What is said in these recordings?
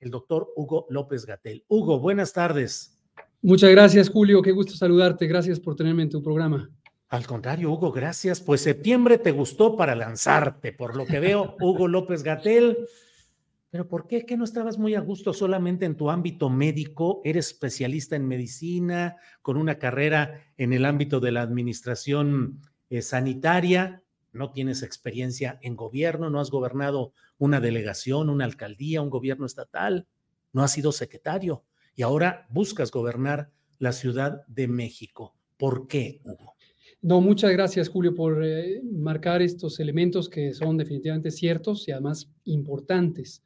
el doctor Hugo López Gatel. Hugo, buenas tardes. Muchas gracias, Julio. Qué gusto saludarte. Gracias por tenerme en tu programa. Al contrario, Hugo, gracias. Pues septiembre te gustó para lanzarte, por lo que veo, Hugo López Gatel. Pero ¿por qué? ¿Que no estabas muy a gusto solamente en tu ámbito médico? Eres especialista en medicina, con una carrera en el ámbito de la administración eh, sanitaria. No tienes experiencia en gobierno, no has gobernado una delegación, una alcaldía, un gobierno estatal, no has sido secretario y ahora buscas gobernar la Ciudad de México. ¿Por qué, Hugo? No, muchas gracias, Julio, por eh, marcar estos elementos que son definitivamente ciertos y además importantes.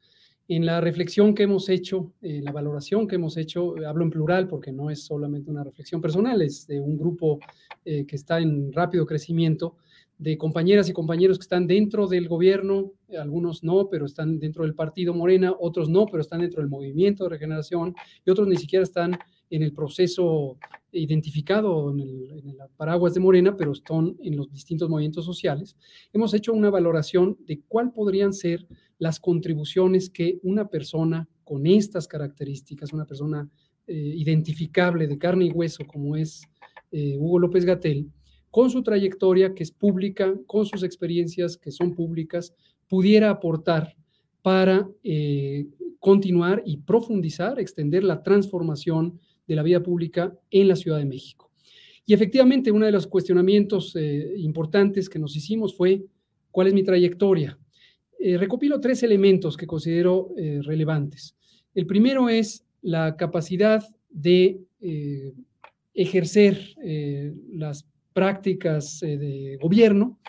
En la reflexión que hemos hecho, en la valoración que hemos hecho, hablo en plural porque no es solamente una reflexión personal, es de un grupo eh, que está en rápido crecimiento, de compañeras y compañeros que están dentro del gobierno, algunos no, pero están dentro del partido Morena, otros no, pero están dentro del movimiento de regeneración y otros ni siquiera están en el proceso identificado en el, en el, paraguas de Morena, pero están en los distintos movimientos sociales. Hemos hecho una valoración de cuál podrían ser las contribuciones que una persona con estas características, una persona eh, identificable de carne y hueso como es eh, Hugo López Gatel, con su trayectoria que es pública, con sus experiencias que son públicas, pudiera aportar para eh, continuar y profundizar, extender la transformación de la vida pública en la Ciudad de México. Y efectivamente, uno de los cuestionamientos eh, importantes que nos hicimos fue, ¿cuál es mi trayectoria? Eh, recopilo tres elementos que considero relevantes. El primero es la capacidad de ejercer las prácticas de gobierno,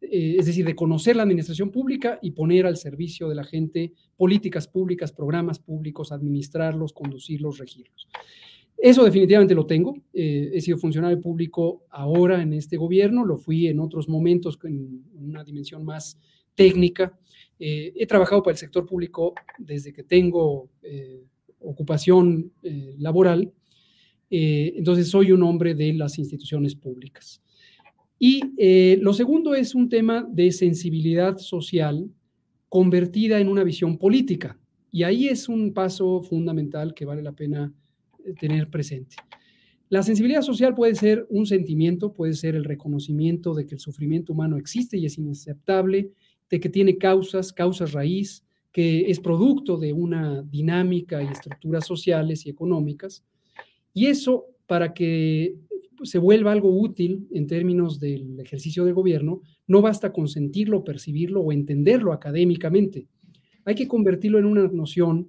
es decir, de conocer la administración pública y poner al servicio de la gente políticas públicas, programas públicos, administrarlos, conducirlos, regirlos. Eso definitivamente lo tengo. Eh, he sido funcionario público ahora en este gobierno, lo fui en otros momentos en una dimensión más técnica. Eh, he trabajado para el sector público desde que tengo eh, ocupación eh, laboral, eh, entonces soy un hombre de las instituciones públicas. Y eh, lo segundo es un tema de sensibilidad social convertida en una visión política. Y ahí es un paso fundamental que vale la pena tener presente. La sensibilidad social puede ser un sentimiento, puede ser el reconocimiento de que el sufrimiento humano existe y es inaceptable, de que tiene causas, causas raíz, que es producto de una dinámica y estructuras sociales y económicas. Y eso, para que se vuelva algo útil en términos del ejercicio del gobierno, no basta con sentirlo, percibirlo o entenderlo académicamente. Hay que convertirlo en una noción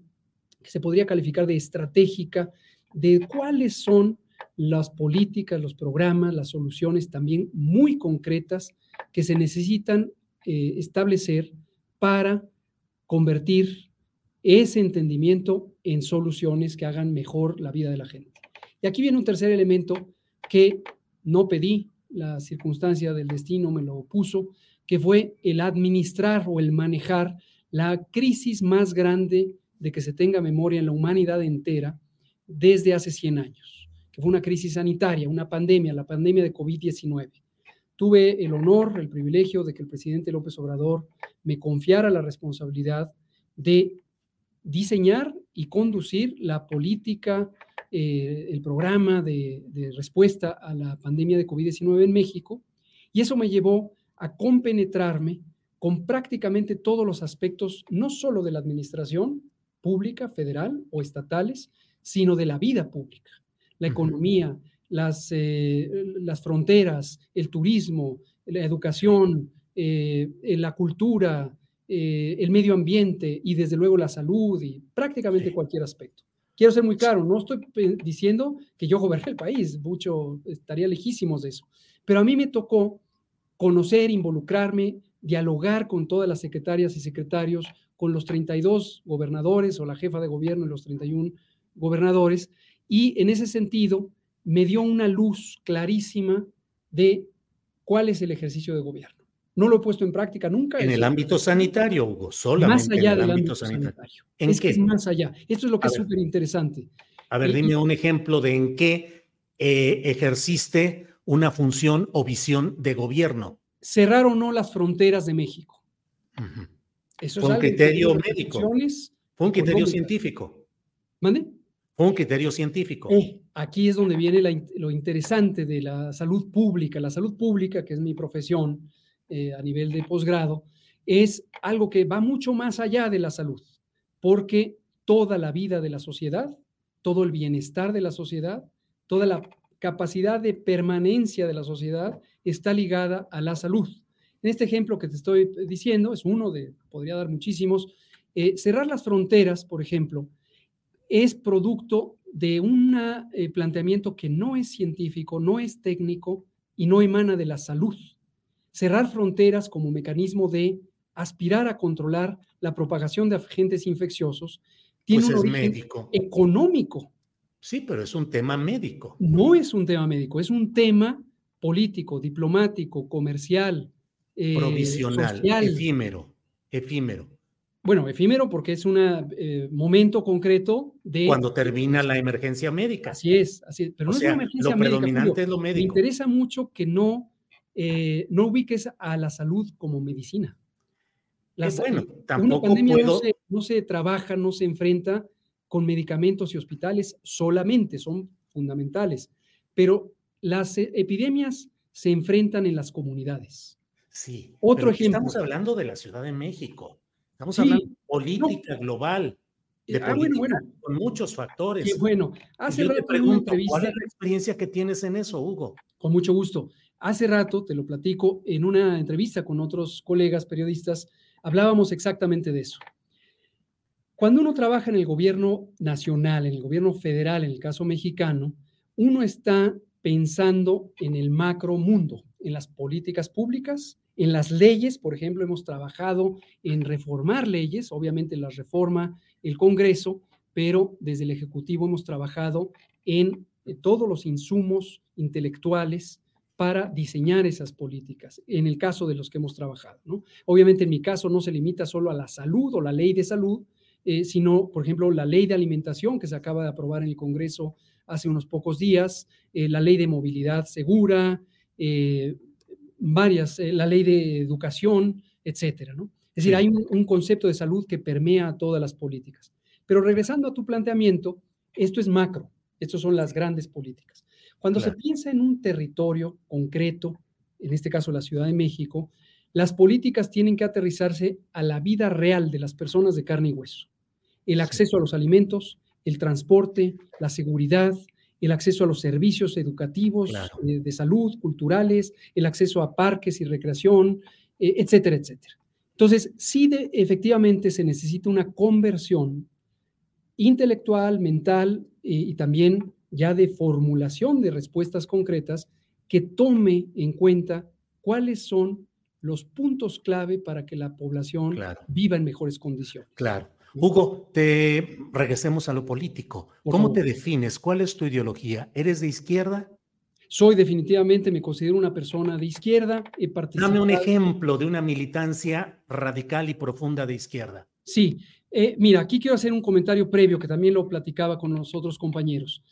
que se podría calificar de estratégica, de cuáles son las políticas, los programas, las soluciones también muy concretas que se necesitan eh, establecer para convertir ese entendimiento en soluciones que hagan mejor la vida de la gente. Y aquí viene un tercer elemento que no pedí, la circunstancia del destino me lo puso, que fue el administrar o el manejar la crisis más grande de que se tenga memoria en la humanidad entera, desde hace 100 años, que fue una crisis sanitaria, una pandemia, la pandemia de COVID-19. Tuve el honor, el privilegio de que el presidente López Obrador me confiara la responsabilidad de diseñar y conducir la política, eh, el programa de, de, respuesta a la pandemia de COVID-19 en México. Y eso me llevó a compenetrarme con prácticamente todos los aspectos, no solo de la administración pública, federal o estatales, sino de la vida pública, la economía, las, eh, las fronteras, el turismo, la educación, eh, la cultura, eh, el medio ambiente y desde luego la salud y prácticamente cualquier aspecto. Quiero ser muy claro, no estoy diciendo que yo goberné el país, mucho estaría lejísimos de eso, pero a mí me tocó conocer, involucrarme, dialogar con todas las secretarias y secretarios, con los 32 gobernadores o la jefa de gobierno y los 31 gobernadores, y en ese sentido me dio una luz clarísima de cuál es el ejercicio de gobierno. No lo he puesto en práctica nunca. En el ámbito sanitario, Hugo, solamente más allá en el del ámbito, sanitario. sanitario. ¿En es qué? que es más allá. Esto es lo que A es súper interesante. A ver, Y- dime un ejemplo de en qué eh, ejerciste una función o visión de gobierno. Cerrar o no las fronteras de México. Ujú. Eso Fue un criterio médico. Fue un criterio científico. ¿Mande? Fue un criterio científico. Eh, aquí es donde viene la lo interesante de la salud pública. La salud pública, que es mi profesión eh, a nivel de posgrado, es algo que va mucho más allá de la salud, porque toda la vida de la sociedad, todo el bienestar de la sociedad, toda la capacidad de permanencia de la sociedad está ligada a la salud. En este ejemplo que te estoy diciendo, es uno de, podría dar muchísimos, eh, cerrar las fronteras, por ejemplo, es producto de un planteamiento que no es científico, no es técnico y no emana de la salud. Cerrar fronteras como mecanismo de aspirar a controlar la propagación de agentes infecciosos tiene Pues un origen médico. económico. Sí, pero es un tema médico. No es un tema médico, es un tema político, diplomático, comercial, eh, provisional, social. efímero, efímero. Bueno, efímero porque es un momento concreto de... Cuando termina la emergencia médica. Así es, así es. Pero o no sea, es una emergencia lo médica, predominante es lo Me médico. interesa mucho que no, eh, no ubiques a la salud como medicina. La Eh, bueno, una tampoco pandemia no se, no se trabaja, no se enfrenta con medicamentos y hospitales solamente, son fundamentales. Pero las eh, epidemias se enfrentan en las comunidades. Sí. Otro pero ejemplo. Estamos hablando de la Ciudad de México. Estamos Sí, hablando de política global, de Ah, bueno, política bueno. con muchos factores. Qué bueno. Y Hace yo te rato una pregunto, ¿cuál es la experiencia que tienes en eso, Hugo? Con mucho gusto. Hace rato, te lo platico, en una entrevista con otros colegas periodistas, hablábamos exactamente de eso. Cuando uno trabaja en el gobierno nacional, en el gobierno federal, en el caso mexicano, uno está pensando en el macro mundo, en las políticas públicas, en las leyes, por ejemplo, hemos trabajado en reformar leyes, obviamente las reforma el Congreso, pero desde el Ejecutivo hemos trabajado en eh, todos los insumos intelectuales para diseñar esas políticas, en el caso de los que hemos trabajado. ¿no? Obviamente en mi caso no se limita solo a la salud o la ley de salud, eh, sino, por ejemplo, la ley de alimentación que se acaba de aprobar en el Congreso hace unos pocos días, eh, la ley de movilidad segura, eh, varias, la ley de educación, etcétera, ¿no? Es decir, hay un, un concepto de salud que permea todas las políticas. Pero regresando a tu planteamiento, esto es macro, estas son las grandes políticas. Cuando Claro. se piensa en un territorio concreto, en este caso la Ciudad de México, las políticas tienen que aterrizarse a la vida real de las personas de carne y hueso. El Sí. acceso a los alimentos, el transporte, la seguridad, el acceso a los servicios educativos, Claro. eh, de salud, culturales, el acceso a parques y recreación, eh, etcétera, etcétera. Entonces, sí, de- efectivamente se necesita una conversión intelectual, mental eh, y también ya de formulación de respuestas concretas que tome en cuenta cuáles son los puntos clave para que la población Claro. viva en mejores condiciones. Claro. Hugo, te regresemos a lo político. Por ¿Cómo favor. te defines? ¿Cuál es tu ideología? ¿Eres de izquierda? Soy definitivamente, me considero una persona de izquierda. He participado. Dame un ejemplo de una militancia radical y profunda de izquierda. Sí, eh, mira, aquí quiero hacer un comentario previo que también lo platicaba con los otros compañeros.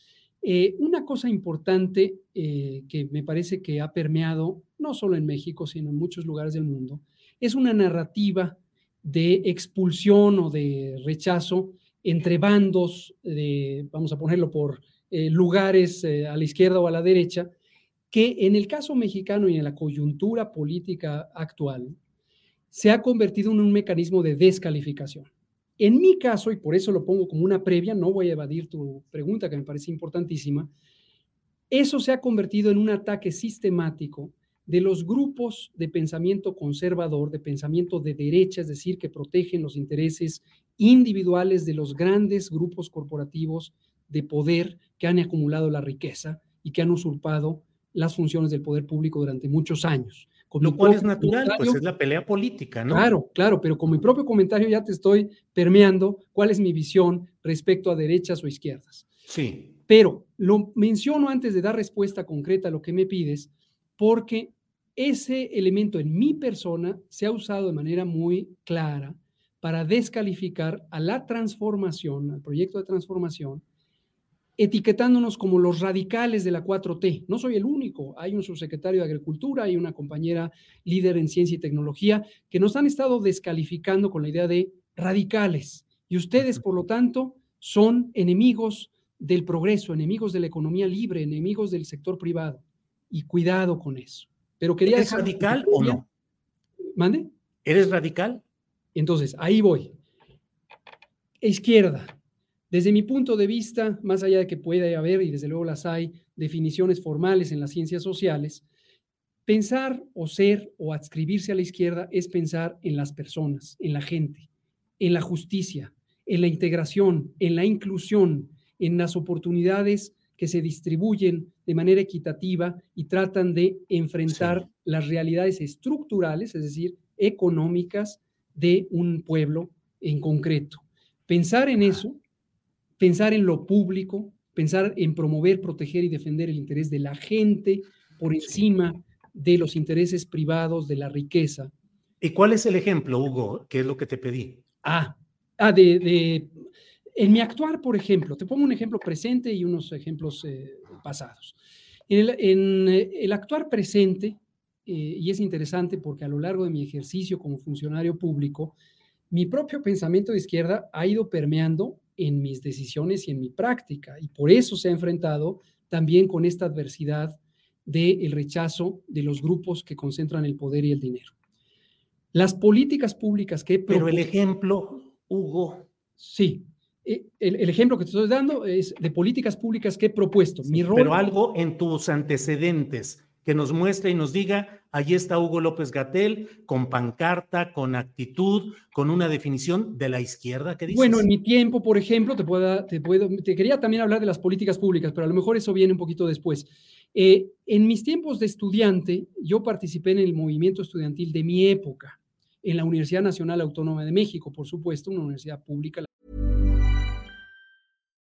Eh, una cosa importante eh, que me parece que ha permeado, no solo en México, sino en muchos lugares del mundo, es una narrativa de expulsión o de rechazo entre bandos, de, vamos a ponerlo por eh, lugares a la izquierda o a la derecha, que en el caso mexicano y en la coyuntura política actual se ha convertido en un mecanismo de descalificación. En mi caso, y por eso lo pongo como una previa, no voy a evadir tu pregunta que me parece importantísima, eso se ha convertido en un ataque sistemático de los grupos de pensamiento conservador, de pensamiento de derecha, es decir, que protegen los intereses individuales de los grandes grupos corporativos de poder que han acumulado la riqueza y que han usurpado las funciones del poder público durante muchos años. Lo cual es natural, pues es la pelea política, ¿no? Claro, claro, pero con mi propio comentario ya te estoy permeando cuál es mi visión respecto a derechas o izquierdas. Sí. Pero lo menciono antes de dar respuesta concreta a lo que me pides, porque ese elemento en mi persona se ha usado de manera muy clara para descalificar a la transformación, al proyecto de transformación, etiquetándonos como los radicales de la 4T. No soy el único, hay un subsecretario de Agricultura y una compañera líder en ciencia y tecnología que nos han estado descalificando con la idea de radicales. Y ustedes, por lo tanto, son enemigos del progreso, enemigos de la economía libre, enemigos del sector privado. Y cuidado con eso. Pero quería ¿Eres radical o no? ¿Mande? ¿Eres radical? Entonces, ahí voy. Izquierda, desde mi punto de vista, más allá de que pueda haber, y desde luego las hay, definiciones formales en las ciencias sociales, pensar o ser o adscribirse a la izquierda es pensar en las personas, en la gente, en la justicia, en la integración, en la inclusión, en las oportunidades que se distribuyen de manera equitativa y tratan de enfrentar las realidades estructurales, es decir, económicas de un pueblo en concreto. Pensar en eso pensar en lo público, pensar en promover, proteger y defender el interés de la gente por encima de los intereses privados, de la riqueza. ¿Y cuál es el ejemplo, Hugo? ¿Qué es lo que te pedí? Ah, ah de, en mi actuar, por ejemplo, te pongo un ejemplo presente y unos ejemplos eh, pasados. En el, eh, el, actuar presente, eh, y es interesante porque a lo largo de mi ejercicio como funcionario público, mi propio pensamiento de izquierda ha ido permeando en mis decisiones y en mi práctica. Y por eso se ha enfrentado también con esta adversidad del rechazo de los grupos que concentran el poder y el dinero. Las políticas públicas que... Pero el ejemplo, Hugo. Sí, e, el, ejemplo que te estoy dando es de políticas públicas que he propuesto. Mi rol, pero algo en tus antecedentes que nos muestre y nos diga, allí está Hugo López Gatel, con pancarta, con actitud, con una definición de la izquierda que dices. Bueno, en mi tiempo, por ejemplo, te, puedo, te, puedo, te quería también hablar de las políticas públicas, pero a lo mejor eso viene un poquito después. Eh, en mis tiempos de estudiante, yo participé en el movimiento estudiantil de mi época, en la Universidad Nacional Autónoma de México, por supuesto, una universidad pública.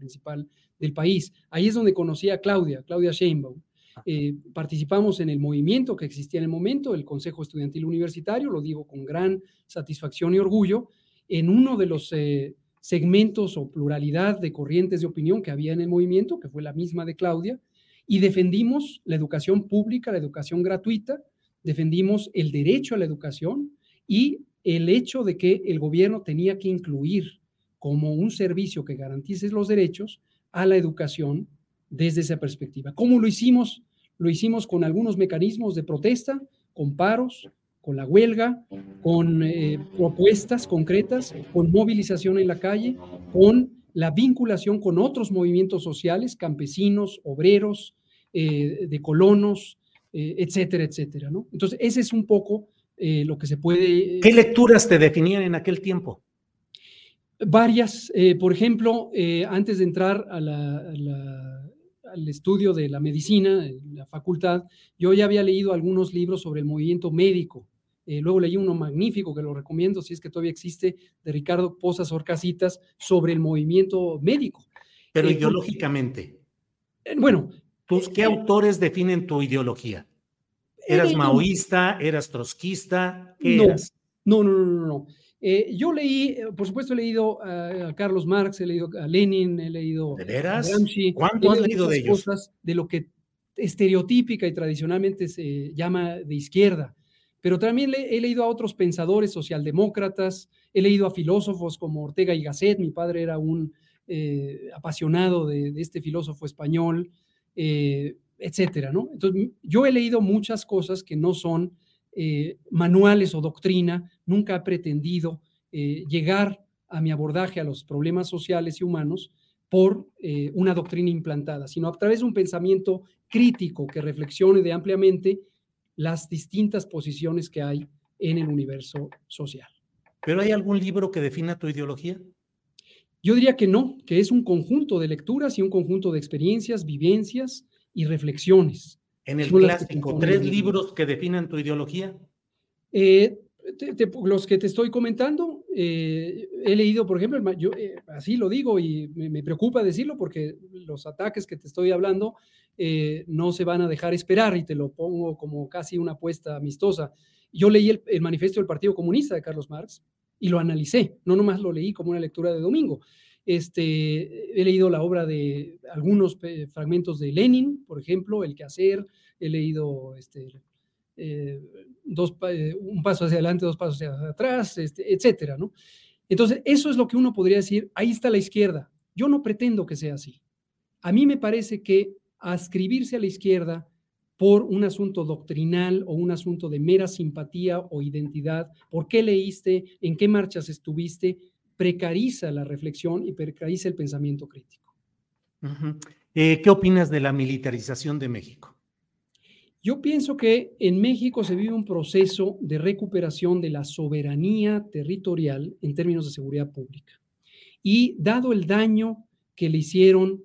Principal del país. Ahí es donde conocí a Claudia, Claudia Sheinbaum. Eh, participamos en el movimiento que existía en el momento, el Consejo Estudiantil Universitario, lo digo con gran satisfacción y orgullo, en uno de los eh, segmentos o pluralidad de corrientes de opinión que había en el movimiento, que fue la misma de Claudia, y defendimos la educación pública, la educación gratuita, defendimos el derecho a la educación y el hecho de que el gobierno tenía que incluir como un servicio que garantice los derechos a la educación desde esa perspectiva. ¿Cómo lo hicimos? Lo hicimos con algunos mecanismos de protesta, con paros, con la huelga, con eh, propuestas concretas, con movilización en la calle, con la vinculación con otros movimientos sociales, campesinos, obreros, eh, de colonos, eh, etcétera, etcétera, ¿no? Entonces, ese es un poco lo que se puede... ¿Qué lecturas te definían en aquel tiempo? Varias, por ejemplo, antes de entrar a la al estudio de la medicina, en la facultad, yo ya había leído algunos libros sobre el movimiento médico. Eh, luego leí uno magnífico que lo recomiendo, si es que todavía existe, de Ricardo Pozas Orcasitas, sobre el movimiento médico. Pero eh, ideológicamente. Eh, bueno. ¿Qué autores definen tu ideología? ¿Eras maoísta? ¿Eras trotskista? ¿Qué no, eras? No, no, no, no, no. Eh, yo leí, eh, por supuesto, he leído a, Carlos Marx, he leído a Lenin, he leído ¿De veras? a Gramsci. ¿Cuánto has leído de ellos? Cosas de lo que estereotípica y tradicionalmente se llama de izquierda. Pero también he leído a otros pensadores socialdemócratas, he leído a filósofos como Ortega y Gasset, mi padre era un eh, apasionado de, este filósofo español, etcétera, ¿no? Entonces, yo he leído muchas cosas que no son eh, manuales o doctrina, nunca ha pretendido eh, llegar a mi abordaje a los problemas sociales y humanos por eh, una doctrina implantada, sino a través de un pensamiento crítico que reflexione de ampliamente las distintas posiciones que hay en el universo social. ¿Pero hay algún libro que defina tu ideología? Yo diría que no, que es un conjunto de lecturas y un conjunto de experiencias, vivencias y reflexiones en el clásico, tres libros que definan tu ideología. Eh, los que te estoy comentando, eh, he leído, por ejemplo, yo eh, así lo digo y me, preocupa decirlo porque los ataques que te estoy hablando no se van a dejar esperar y te lo pongo como casi una apuesta amistosa. Yo leí el, el, manifiesto del Partido Comunista de Carlos Marx y lo analicé, no nomás lo leí como una lectura de domingo. Este, he leído la obra de algunos fragmentos de Lenin, por ejemplo, El quehacer, he leído este, eh, dos, eh, un paso hacia adelante, dos pasos hacia atrás, este, etcétera, ¿no? Entonces, eso es lo que uno podría decir, ahí está la izquierda. Yo no pretendo que sea así. A mí me parece que ascribirse a la izquierda por un asunto doctrinal o un asunto de mera simpatía o identidad, por qué leíste, en qué marchas estuviste, precariza la reflexión y precariza el pensamiento crítico. Eh, ¿Qué opinas de la militarización de México? Yo pienso que en México se vive un proceso de recuperación de la soberanía territorial en términos de seguridad pública. Y dado el daño que le hicieron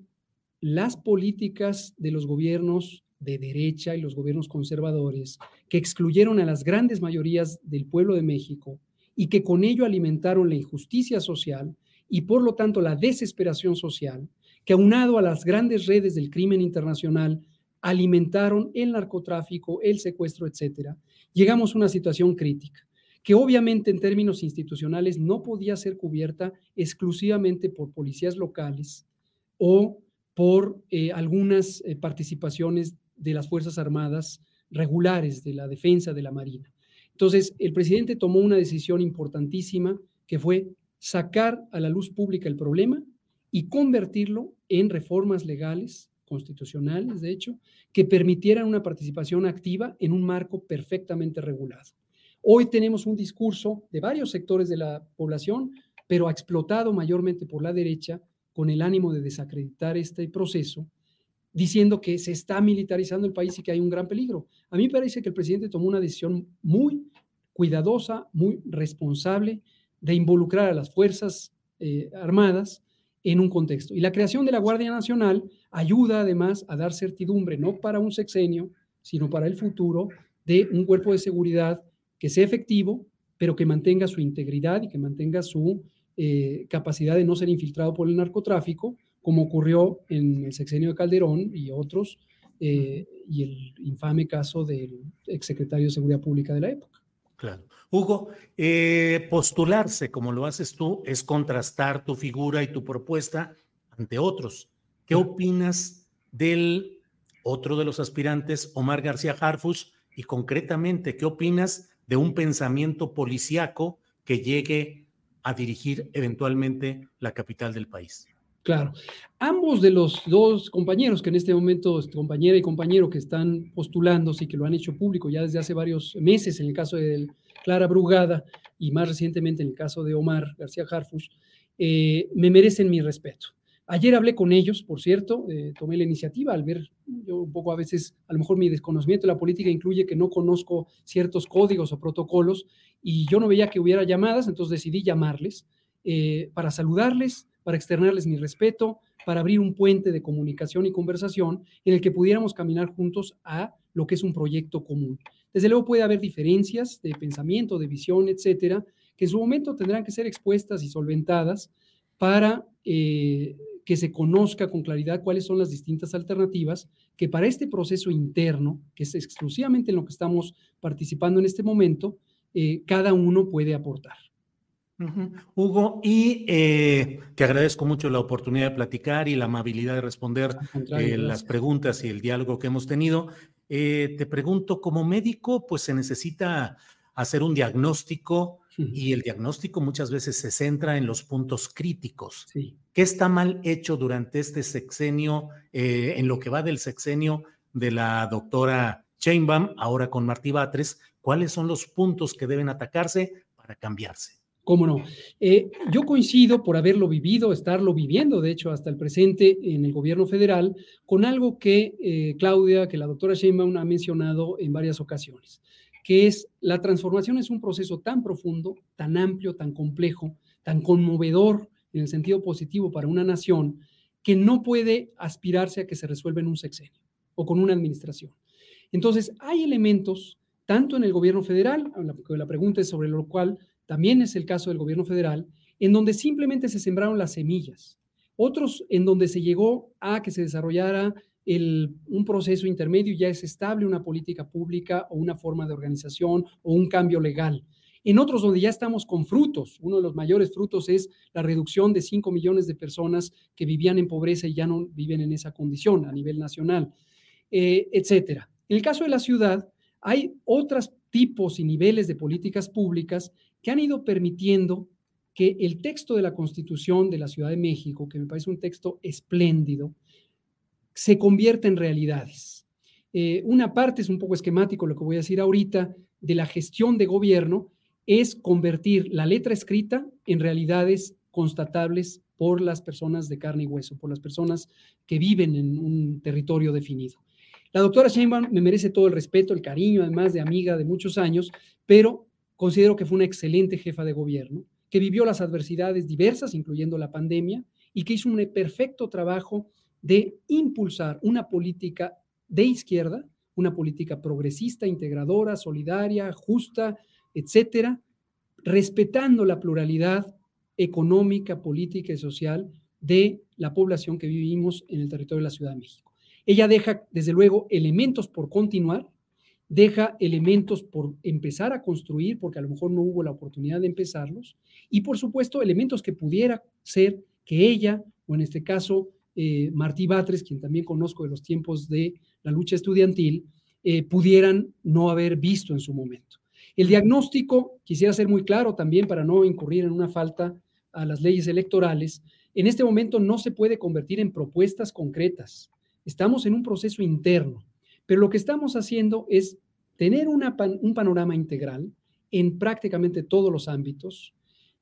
las políticas de los gobiernos de derecha y los gobiernos conservadores, que excluyeron a las grandes mayorías del pueblo de México y que con ello alimentaron la injusticia social y por lo tanto la desesperación social, que aunado a las grandes redes del crimen internacional alimentaron el narcotráfico, el secuestro, etcétera, llegamos a una situación crítica que obviamente en términos institucionales no podía ser cubierta exclusivamente por policías locales o por eh, algunas eh, participaciones de las Fuerzas Armadas regulares, de la defensa, de la Marina. Entonces, el presidente tomó una decisión importantísima que fue sacar a la luz pública el problema y convertirlo en reformas legales, constitucionales, de hecho, que permitieran una participación activa en un marco perfectamente regulado. Hoy tenemos un discurso de varios sectores de la población, pero explotado mayormente por la derecha, con el ánimo de desacreditar este proceso, diciendo que se está militarizando el país y que hay un gran peligro. A mí me parece que el presidente tomó una decisión muy cuidadosa, muy responsable de involucrar a las Fuerzas eh, Armadas en un contexto. Y la creación de la Guardia Nacional ayuda además a dar certidumbre, no para un sexenio, sino para el futuro, de un cuerpo de seguridad que sea efectivo, pero que mantenga su integridad y que mantenga su eh, capacidad de no ser infiltrado por el narcotráfico, como ocurrió en el sexenio de Calderón y otros, eh, y el infame caso del exsecretario de Seguridad Pública de la época. Claro. Hugo, eh, postularse como lo haces tú es contrastar tu figura y tu propuesta ante otros. ¿Qué opinas del otro de los aspirantes, Omar García Harfus, y concretamente, qué opinas de un pensamiento policíaco que llegue a dirigir eventualmente la capital del país? Claro. Ambos de los dos compañeros que en este momento, compañera y compañero que están postulándose y que lo han hecho público ya desde hace varios meses, en el caso de Clara Brugada y más recientemente en el caso de Omar García Harfush, eh, me merecen mi respeto. Ayer hablé con ellos, por cierto, eh, tomé la iniciativa al ver, yo un poco a veces, a lo mejor mi desconocimiento de la política incluye que no conozco ciertos códigos o protocolos y yo no veía que hubiera llamadas, entonces decidí llamarles eh, para saludarles, para externarles mi respeto, para abrir un puente de comunicación y conversación en el que pudiéramos caminar juntos a lo que es un proyecto común. Desde luego puede haber diferencias de pensamiento, de visión, etcétera, que en su momento tendrán que ser expuestas y solventadas para eh, que se conozca con claridad cuáles son las distintas alternativas que para este proceso interno, que es exclusivamente en lo que estamos participando en este momento, eh, cada uno puede aportar. Hugo, y eh, te agradezco mucho la oportunidad de platicar y la amabilidad de responder eh, las preguntas y el diálogo que hemos tenido. te pregunto, como médico, pues se necesita hacer un diagnóstico y el diagnóstico muchas veces se centra en los puntos críticos. ¿Qué está mal hecho durante este sexenio, eh, en lo que va del sexenio de la doctora Chainbaum, ahora con Martí Batres? ¿Cuáles son los puntos que deben atacarse para cambiarse? ¿Cómo no? Eh, yo coincido por haberlo vivido, estarlo viviendo, de hecho, hasta el presente en el gobierno federal, con algo que eh, Claudia, que la doctora Sheinbaum ha mencionado en varias ocasiones que es la transformación es un proceso tan profundo, tan amplio, tan complejo, tan conmovedor en el sentido positivo para una nación, que no puede aspirarse a que se resuelva en un sexenio o con una administración. Entonces, hay elementos, tanto en el gobierno federal, la, la pregunta es sobre lo cual también es el caso del gobierno federal, en donde simplemente se sembraron las semillas, otros en donde se llegó a que se desarrollara un proceso intermedio ya es estable una política pública o una forma de organización o un cambio legal. En otros donde ya estamos con frutos, uno de los mayores frutos es la reducción de 5 millones de personas que vivían en pobreza y ya no viven en esa condición a nivel nacional, eh, etcétera. En el caso de la ciudad, hay otros tipos y niveles de políticas públicas que han ido permitiendo que el texto de la Constitución de la Ciudad de México, que me parece un texto espléndido, se convierte en realidades. Eh, una parte es un poco esquemático lo que voy a decir ahorita de la gestión de gobierno, es convertir la letra escrita en realidades constatables por las personas de carne y hueso, por las personas que viven en un territorio definido. La doctora Sheinbaum me merece todo el respeto, el cariño, además de amiga de muchos años, pero considero que fue una excelente jefa de gobierno, que vivió las adversidades diversas, incluyendo la pandemia, y que hizo un perfecto trabajo de impulsar una política de izquierda, una política progresista, integradora, solidaria, justa, etcétera, respetando la pluralidad económica, política y social de la población que vivimos en el territorio de la Ciudad de México. Ella deja, desde luego, elementos por continuar, deja elementos por empezar a construir, porque a lo mejor no hubo la oportunidad de empezarlos, y por supuesto, elementos que pudiera ser que ella, o en este caso, eh, Martí Batres, quien también conozco de los tiempos de la lucha estudiantil, eh, pudieran no haber visto en su momento. El diagnóstico, quisiera ser muy claro también para no incurrir en una falta a las leyes electorales, en este momento no se puede convertir en propuestas concretas. Estamos en un proceso interno, pero lo que estamos haciendo es tener un panorama integral en prácticamente todos los ámbitos,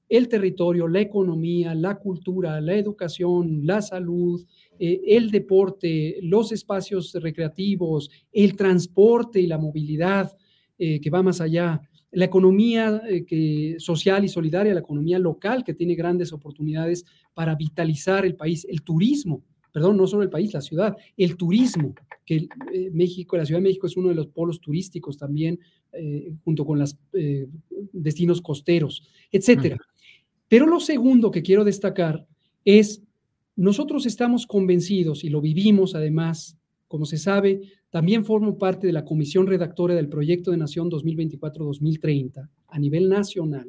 el territorio, la economía, la cultura, la educación, la salud, eh, el deporte, los espacios recreativos, el transporte y la movilidad eh, que va más allá, la economía eh, que, social y solidaria, la economía local que tiene grandes oportunidades para vitalizar el país, el turismo, perdón, no solo el país, la ciudad, el turismo, que México, la Ciudad de México es uno de los polos turísticos también, junto con los destinos costeros, etcétera. Pero lo segundo que quiero destacar es, nosotros estamos convencidos y lo vivimos además, como se sabe, también formo parte de la comisión redactora del proyecto de Nación 2024-2030 a nivel nacional.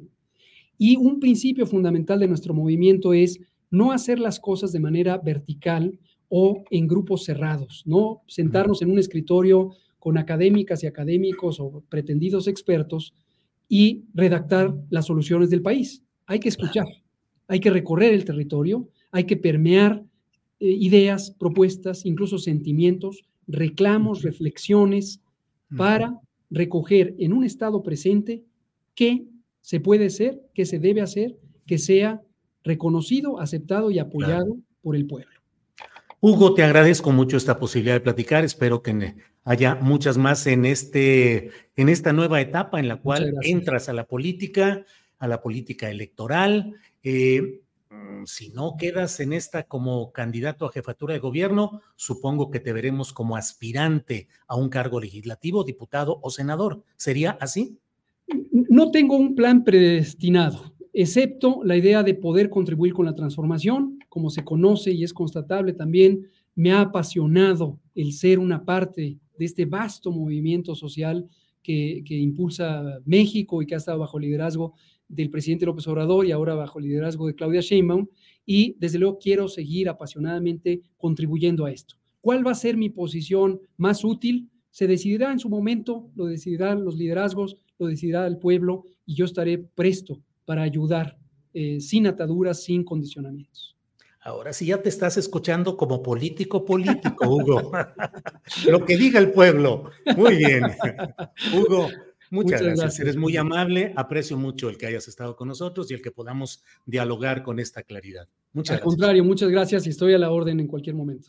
Y un principio fundamental de nuestro movimiento es no hacer las cosas de manera vertical o en grupos cerrados, no sentarnos en un escritorio con académicas y académicos o pretendidos expertos y redactar las soluciones del país. Hay que escuchar, hay que recorrer el territorio, hay que permear eh, ideas, propuestas, incluso sentimientos, reclamos, reflexiones, para recoger en un estado presente qué se puede hacer, qué se debe hacer, que sea reconocido, aceptado y apoyado por el pueblo. Hugo, te agradezco mucho esta posibilidad de platicar. Espero que haya muchas más en, este, en esta nueva etapa en la cual entras a la política, a la política electoral. Eh, mm, si no quedas en esta como candidato a jefatura de gobierno, supongo que te veremos como aspirante a un cargo legislativo, diputado o senador. ¿Sería así? No tengo un plan predestinado excepto la idea de poder contribuir con la transformación, como se conoce y es constatable también, me ha apasionado el ser una parte de este vasto movimiento social que, impulsa México y que ha estado bajo liderazgo del presidente López Obrador y ahora bajo liderazgo de Claudia Sheinbaum. Y desde luego quiero seguir apasionadamente contribuyendo a esto. ¿Cuál va a ser mi posición más útil? Se decidirá en su momento, lo decidirán los liderazgos, lo decidirá el pueblo y yo estaré presto para ayudar eh, sin ataduras, sin condicionamientos. Ahora sí ya te estás escuchando como político político, Hugo. Lo que diga el pueblo. Muy bien. Hugo, muchas, gracias. Eres muy amable. Aprecio mucho el que hayas estado con nosotros y el que podamos dialogar con esta claridad. Muchas Al contrario, muchas gracias y estoy a la orden en cualquier momento.